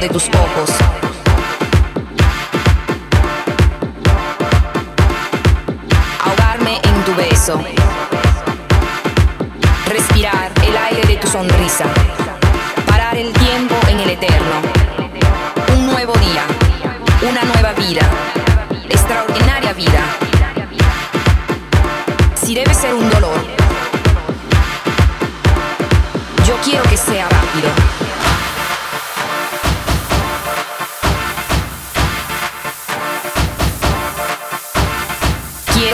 de tus ojos. Ahogarme en tu beso. Respirar el aire de tu sonrisa.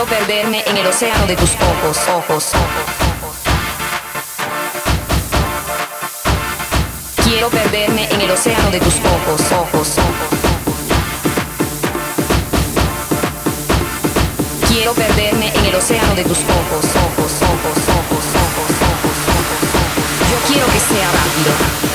Perderme en el océano de tus ojos, ojos. Quiero perderme en el océano de tus ojos, ojos. Quiero perderme en el océano de tus ojos, ojos, ojos, ojos, ojos, ojos. Quiero rápido. Yo quiero que sea rápido.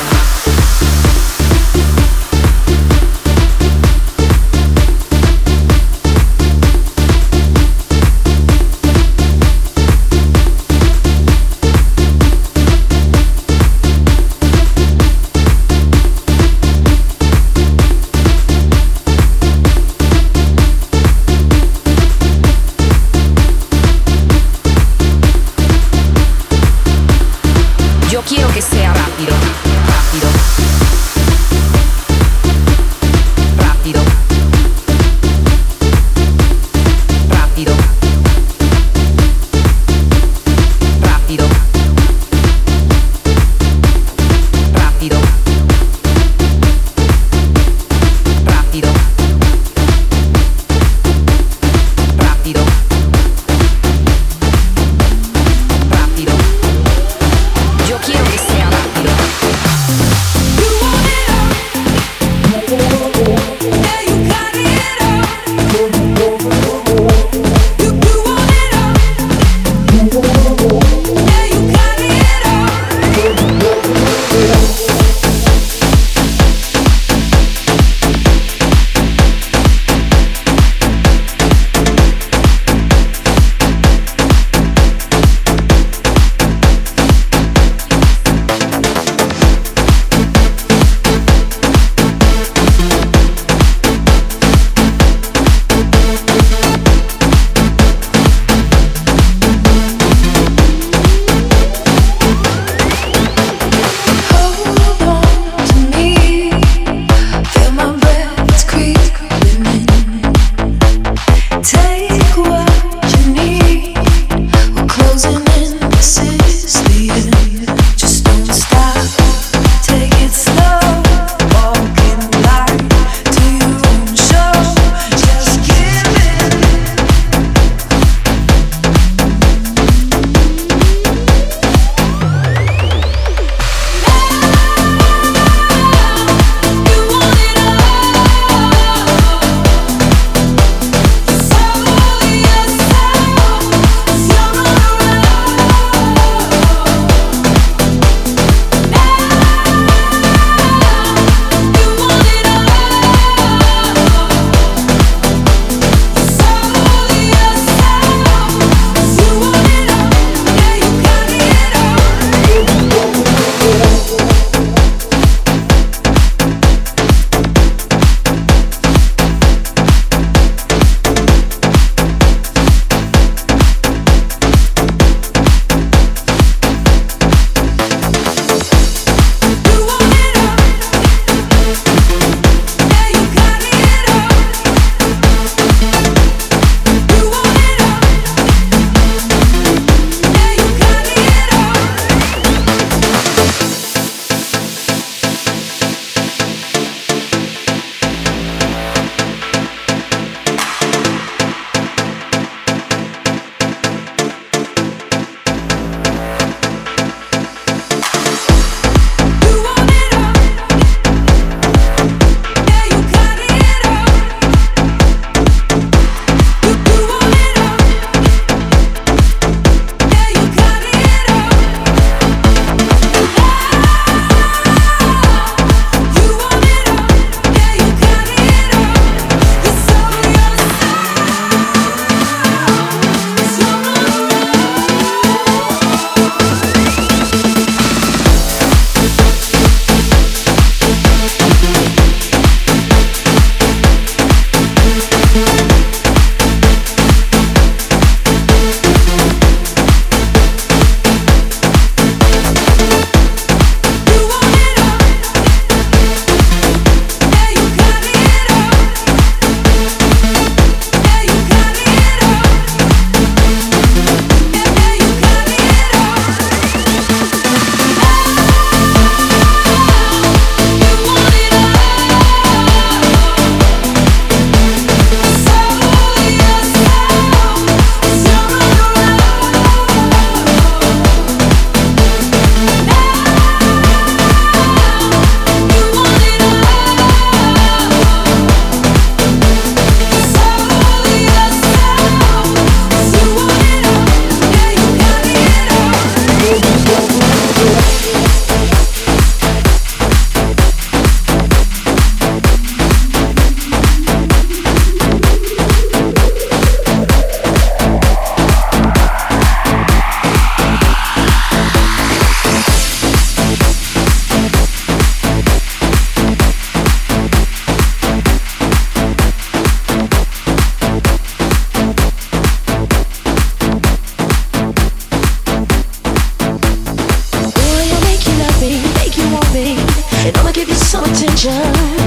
attention.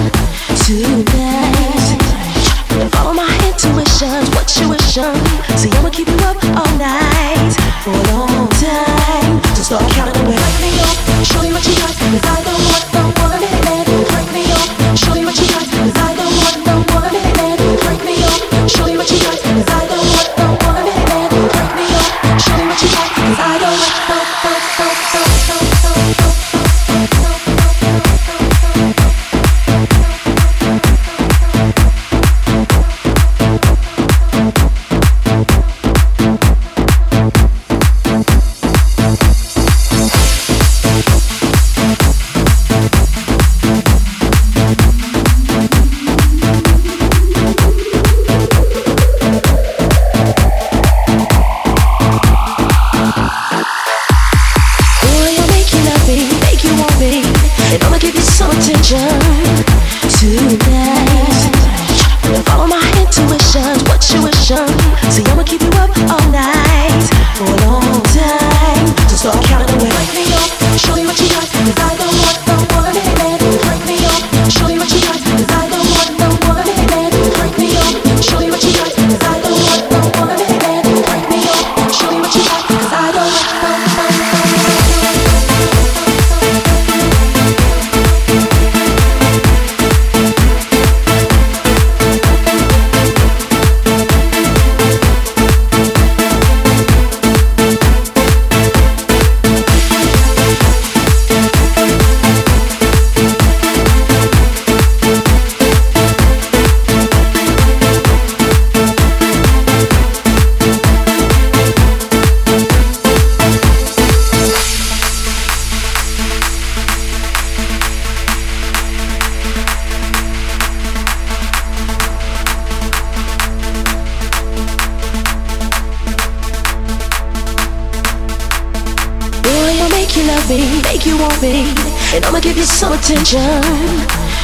Attention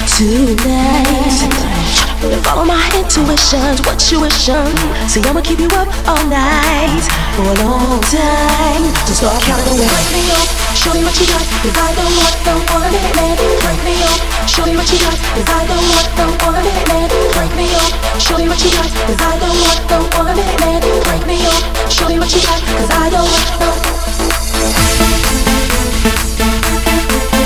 tonight. Follow my intuitions, what you wish on. See, I'ma keep you up all night for a long time. So start counting away. Break me up, show me what you got. Cause I don't want, don't want man. Break me up, show me what you got. Cause I don't want, don't want man. Break me up, show me what you got. Cause I don't want, don't want man. Break me up, show me what you got. Cause I don't want, don't. Thank you.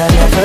Yeah. never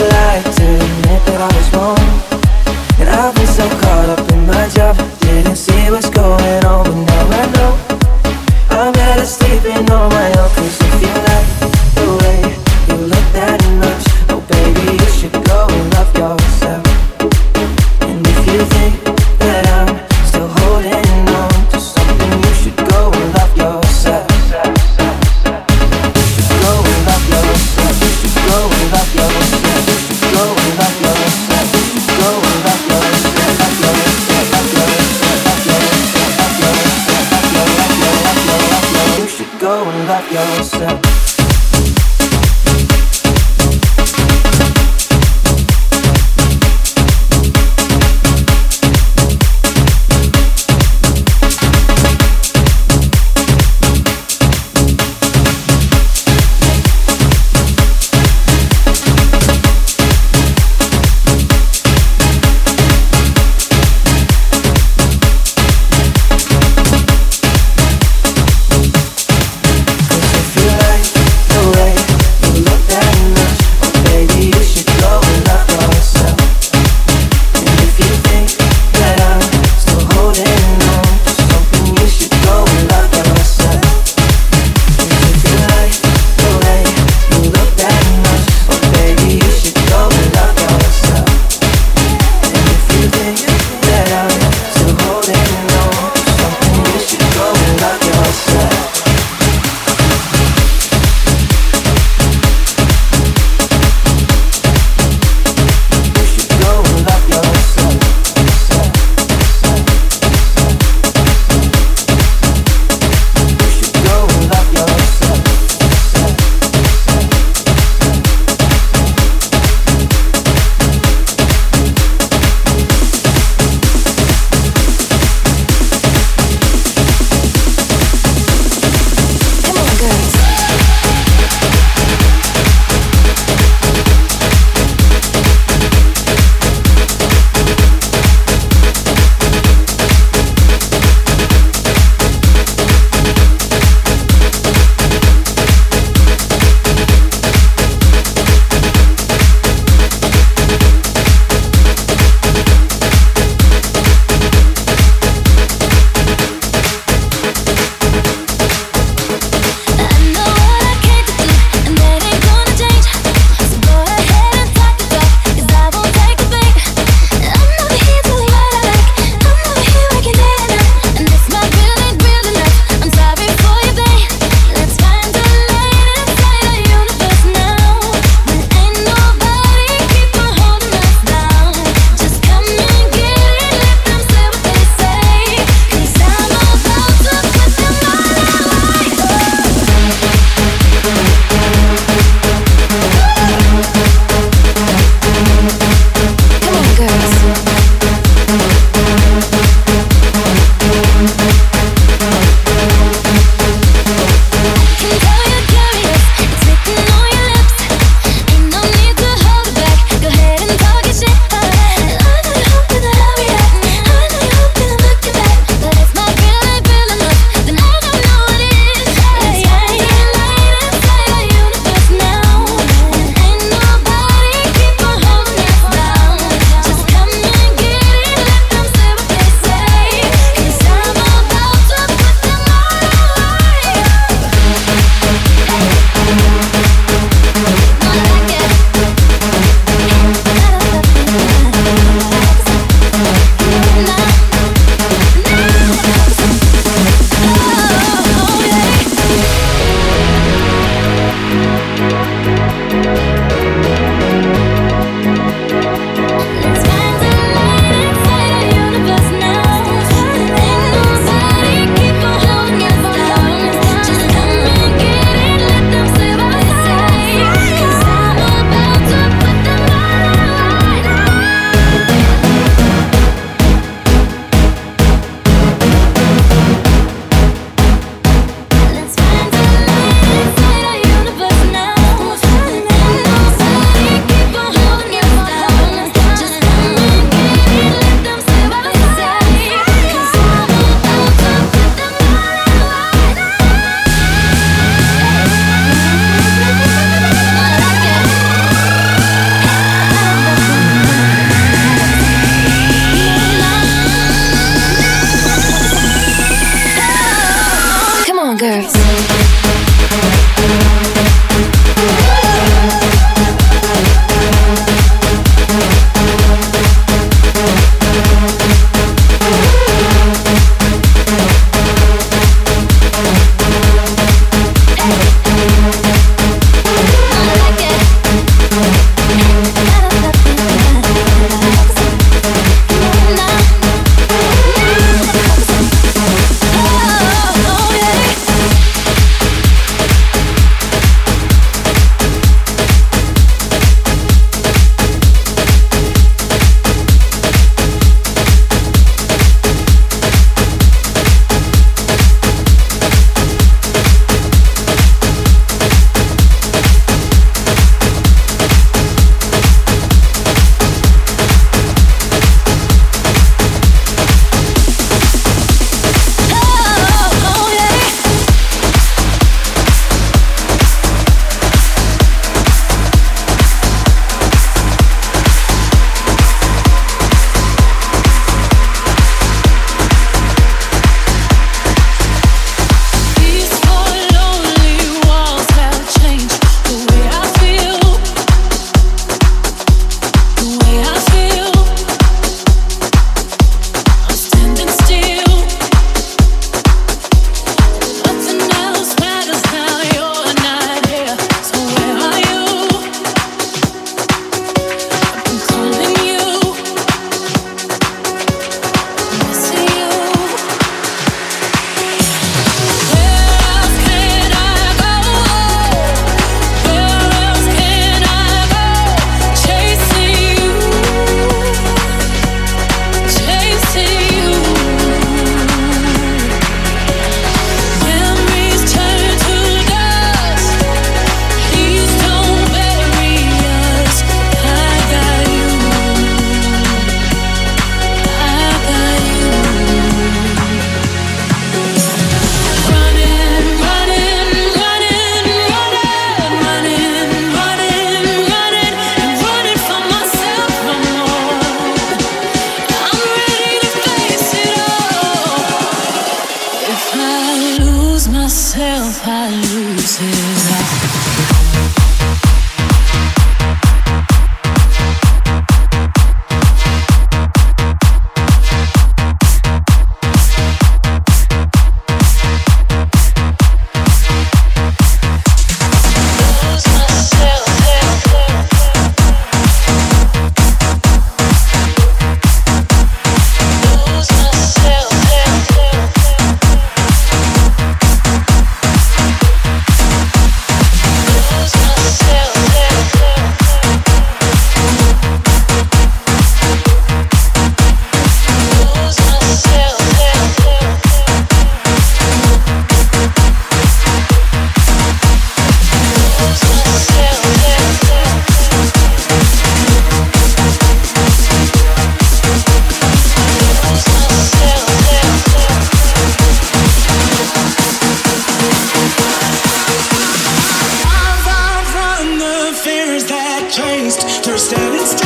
special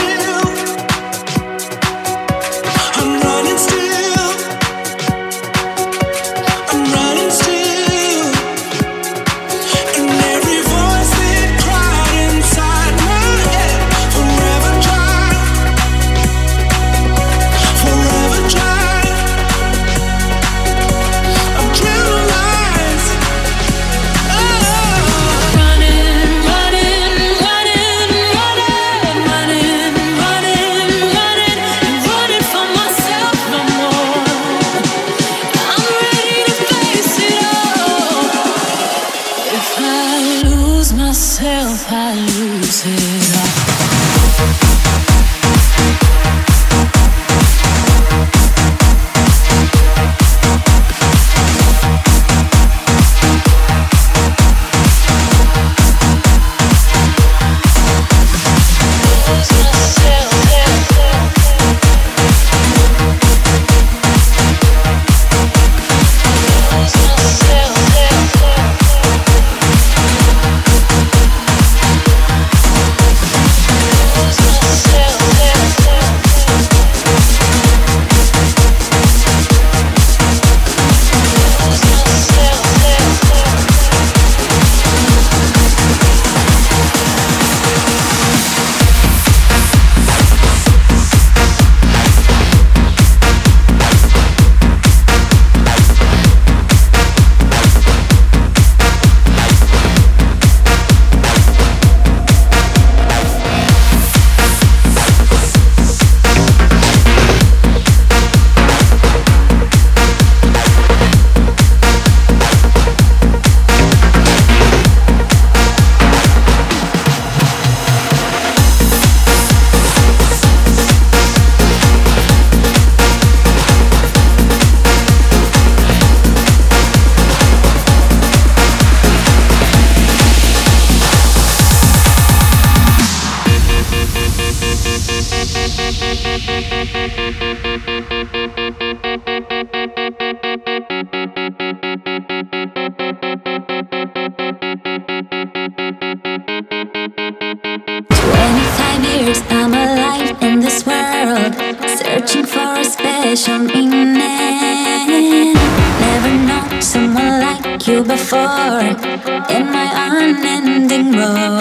in my unending road.